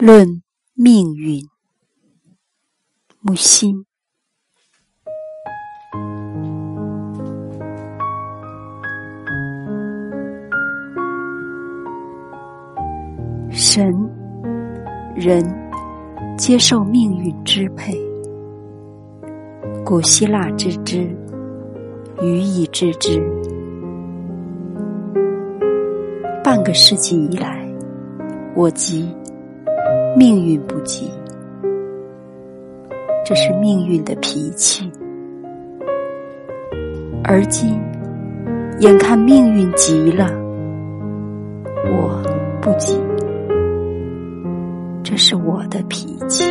论命运，木心。神、人接受命运支配。古希腊之之，语意之之。半个世纪以来，我即，命运不急，这是命运的脾气。而今，眼看命运急了，我不急，这是我的脾气。